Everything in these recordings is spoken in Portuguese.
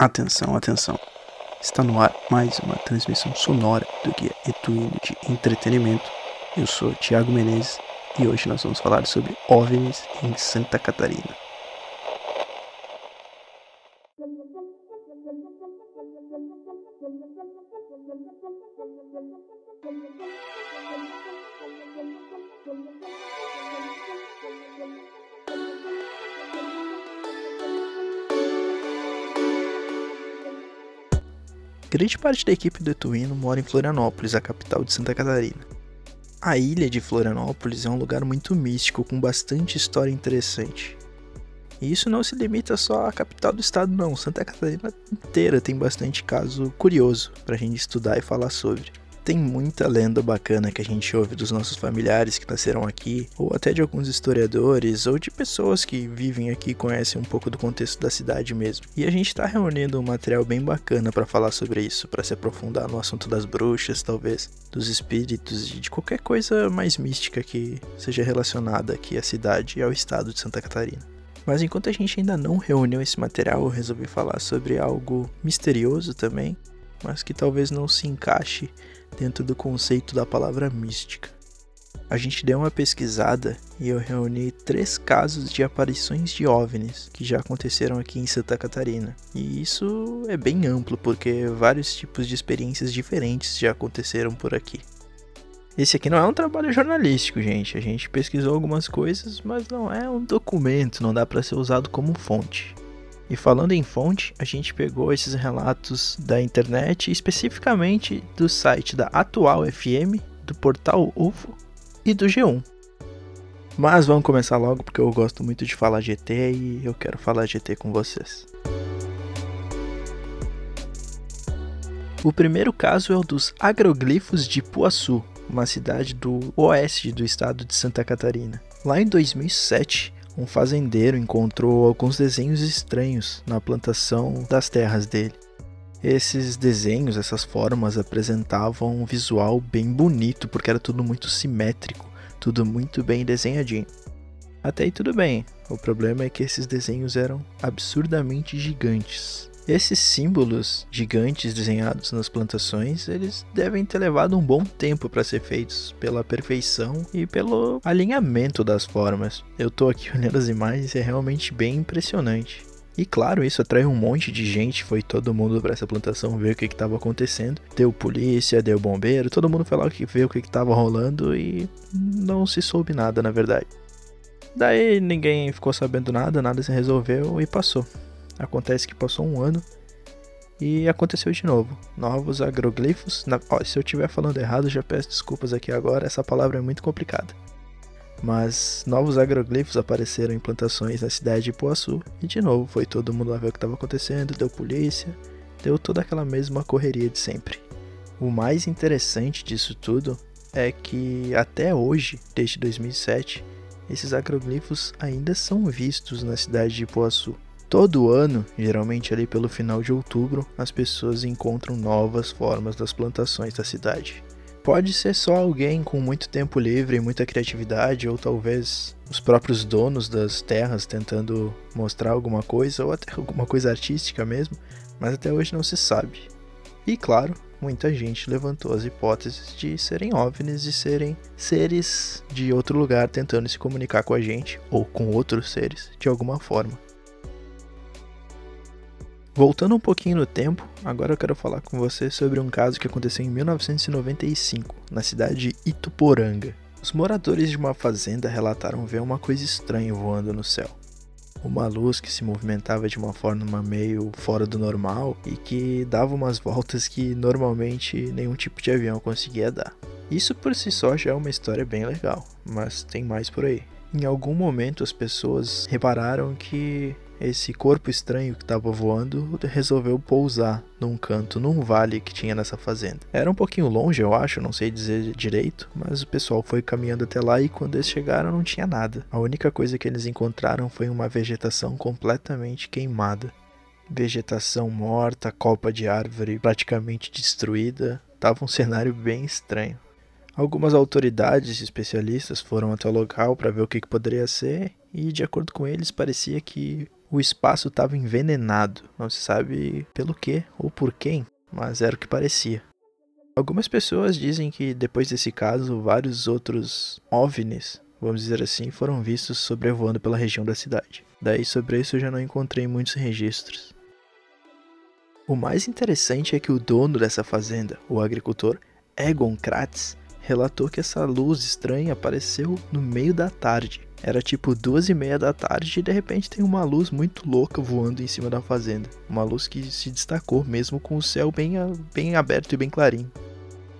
Atenção, atenção. Está no ar mais uma transmissão sonora do Guia Etuino de Entretenimento. Eu sou Tiago Menezes e hoje nós vamos falar sobre OVNIs em Santa Catarina. Grande parte da equipe do Etuino mora em Florianópolis, a capital de Santa Catarina. A ilha de Florianópolis é um lugar muito místico com bastante história interessante. E isso não se limita só à capital do estado, não. Santa Catarina inteira tem bastante caso curioso para a gente estudar e falar sobre. Tem muita lenda bacana que a gente ouve dos nossos familiares que nasceram aqui, ou até de alguns historiadores, ou de pessoas que vivem aqui e conhecem um pouco do contexto da cidade mesmo. E a gente está reunindo um material bem bacana para falar sobre isso, para se aprofundar no assunto das bruxas, talvez, dos espíritos e de qualquer coisa mais mística que seja relacionada aqui à cidade e ao estado de Santa Catarina. Mas enquanto a gente ainda não reuniu esse material, eu resolvi falar sobre algo misterioso também, mas que talvez não se encaixe dentro do conceito da palavra mística. A gente deu uma pesquisada e eu reuni três casos de aparições de OVNIs que já aconteceram aqui em Santa Catarina. E isso é bem amplo porque vários tipos de experiências diferentes já aconteceram por aqui. Esse aqui não é um trabalho jornalístico, gente. A gente pesquisou algumas coisas, mas não é um documento, não dá para ser usado como fonte. E falando em fonte, a gente pegou esses relatos da internet, especificamente do site da Atual FM, do portal UFO e do G1. Mas vamos começar logo porque eu gosto muito de falar GT e eu quero falar GT com vocês. O primeiro caso é o dos agroglifos de Puaçu, uma cidade do oeste do estado de Santa Catarina. Lá em 2007, um fazendeiro encontrou alguns desenhos estranhos na plantação das terras dele. Esses desenhos, essas formas apresentavam um visual bem bonito, porque era tudo muito simétrico, tudo muito bem desenhadinho. Até aí tudo bem, o problema é que esses desenhos eram absurdamente gigantes. Esses símbolos gigantes desenhados nas plantações, eles devem ter levado um bom tempo para ser feitos, pela perfeição e pelo alinhamento das formas. Eu tô aqui olhando as imagens e é realmente bem impressionante. E claro, isso atraiu um monte de gente, foi todo mundo para essa plantação ver o que estava acontecendo. Deu polícia, deu bombeiro, todo mundo foi lá ver o que estava rolando e não se soube nada, na verdade. Daí ninguém ficou sabendo nada, nada se resolveu e passou. Acontece que passou um ano e aconteceu de novo. Novos agroglifos. Na, ó, se eu estiver falando errado, já peço desculpas aqui agora, essa palavra é muito complicada. Mas novos agroglifos apareceram em plantações na cidade de Poaçu e de novo foi todo mundo lá ver o que estava acontecendo, deu polícia, deu toda aquela mesma correria de sempre. O mais interessante disso tudo é que até hoje, desde 2007, esses agroglifos ainda são vistos na cidade de Poaçu. Todo ano, geralmente ali pelo final de outubro, as pessoas encontram novas formas das plantações da cidade. Pode ser só alguém com muito tempo livre e muita criatividade, ou talvez os próprios donos das terras tentando mostrar alguma coisa, ou até alguma coisa artística mesmo, mas até hoje não se sabe. E claro, muita gente levantou as hipóteses de serem OVNIs e serem seres de outro lugar tentando se comunicar com a gente, ou com outros seres, de alguma forma. Voltando um pouquinho no tempo, agora eu quero falar com você sobre um caso que aconteceu em 1995, na cidade de Ituporanga. Os moradores de uma fazenda relataram ver uma coisa estranha voando no céu. Uma luz que se movimentava de uma forma meio fora do normal e que dava umas voltas que normalmente nenhum tipo de avião conseguia dar. Isso por si só já é uma história bem legal, mas tem mais por aí. Em algum momento as pessoas repararam que esse corpo estranho que estava voando resolveu pousar num canto, num vale que tinha nessa fazenda. Era um pouquinho longe, eu acho, não sei dizer direito, mas o pessoal foi caminhando até lá e quando eles chegaram não tinha nada. A única coisa que eles encontraram foi uma vegetação completamente queimada. Vegetação morta, copa de árvore praticamente destruída. Tava um cenário bem estranho. Algumas autoridades e especialistas foram até o local para ver o que, que poderia ser, e de acordo com eles, parecia que o espaço estava envenenado. Não se sabe pelo que ou por quem, mas era o que parecia. Algumas pessoas dizem que depois desse caso, vários outros OVNIs, vamos dizer assim, foram vistos sobrevoando pela região da cidade. Daí sobre isso eu já não encontrei muitos registros. O mais interessante é que o dono dessa fazenda, o agricultor Egon Kratz, relatou que essa luz estranha apareceu no meio da tarde. Era tipo duas e meia da tarde e de repente tem uma luz muito louca voando em cima da fazenda. Uma luz que se destacou mesmo com o céu bem, bem aberto e bem clarinho.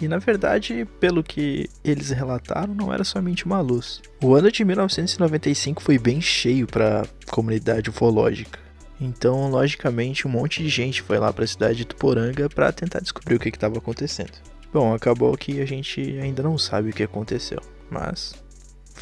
E na verdade, pelo que eles relataram, não era somente uma luz. O ano de 1995 foi bem cheio para a comunidade ufológica. Então, logicamente, um monte de gente foi lá para a cidade de Tuporanga para tentar descobrir o que estava acontecendo. Bom, acabou que a gente ainda não sabe o que aconteceu, mas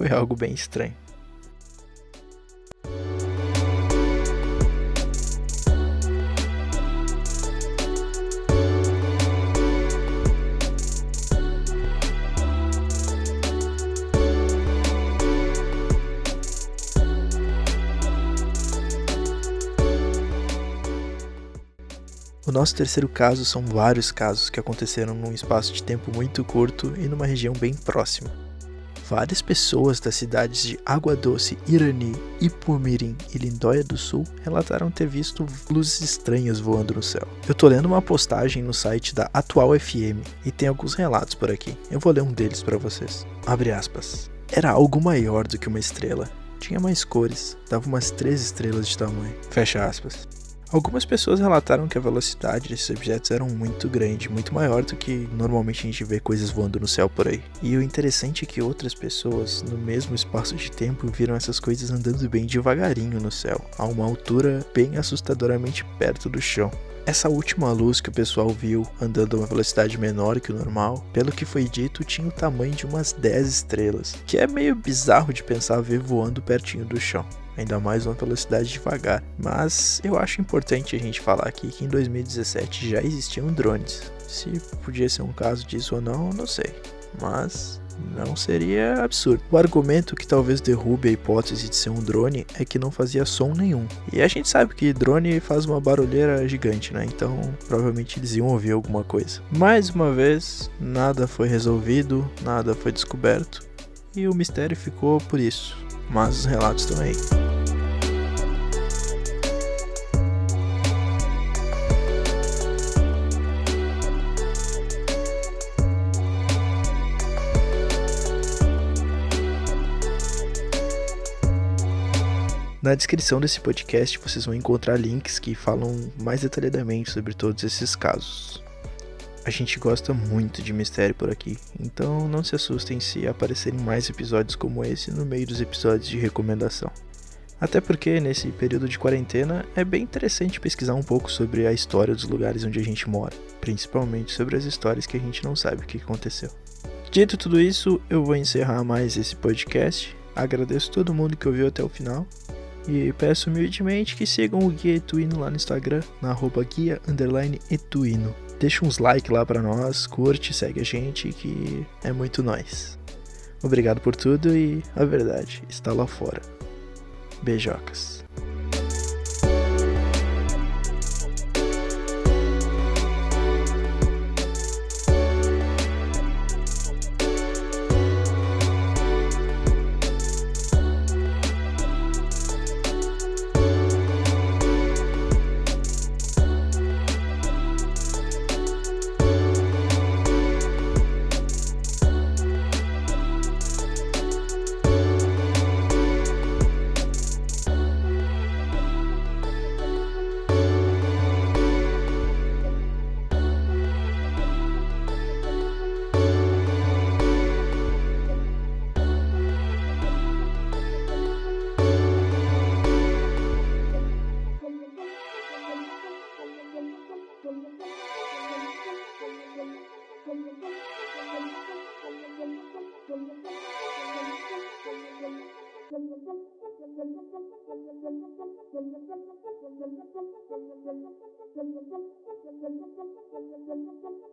foi algo bem estranho. O nosso terceiro caso são vários casos que aconteceram num espaço de tempo muito curto e numa região bem próxima. Várias pessoas das cidades de Água Doce, Irani, Ipumirim e Lindóia do Sul relataram ter visto luzes estranhas voando no céu. Eu tô lendo uma postagem no site da Atual FM e tem alguns relatos por aqui. Eu vou ler um deles para vocês. Abre aspas. Era algo maior do que uma estrela. Tinha mais cores, dava umas três estrelas de tamanho. Fecha aspas. Algumas pessoas relataram que a velocidade desses objetos era muito grande, muito maior do que normalmente a gente vê coisas voando no céu por aí. E o interessante é que outras pessoas, no mesmo espaço de tempo, viram essas coisas andando bem devagarinho no céu, a uma altura bem assustadoramente perto do chão. Essa última luz que o pessoal viu andando a uma velocidade menor que o normal, pelo que foi dito, tinha o tamanho de umas 10 estrelas, que é meio bizarro de pensar ver voando pertinho do chão ainda mais uma velocidade devagar. Mas eu acho importante a gente falar aqui que em 2017 já existiam drones. Se podia ser um caso disso ou não, não sei. Mas não seria absurdo. O argumento que talvez derrube a hipótese de ser um drone é que não fazia som nenhum. E a gente sabe que drone faz uma barulheira gigante, né? Então provavelmente eles iam ouvir alguma coisa. Mais uma vez, nada foi resolvido, nada foi descoberto. E o mistério ficou por isso. Mas os relatos estão aí. Na descrição desse podcast vocês vão encontrar links que falam mais detalhadamente sobre todos esses casos. A gente gosta muito de mistério por aqui, então não se assustem se aparecerem mais episódios como esse no meio dos episódios de recomendação. Até porque nesse período de quarentena é bem interessante pesquisar um pouco sobre a história dos lugares onde a gente mora, principalmente sobre as histórias que a gente não sabe o que aconteceu. Dito tudo isso, eu vou encerrar mais esse podcast. Agradeço todo mundo que ouviu até o final e peço humildemente que sigam o Guia Etuino lá no Instagram, na arroba guia underline etuino. Deixa uns like lá para nós, curte, segue a gente que é muito nós. Obrigado por tudo e a verdade está lá fora. Beijocas.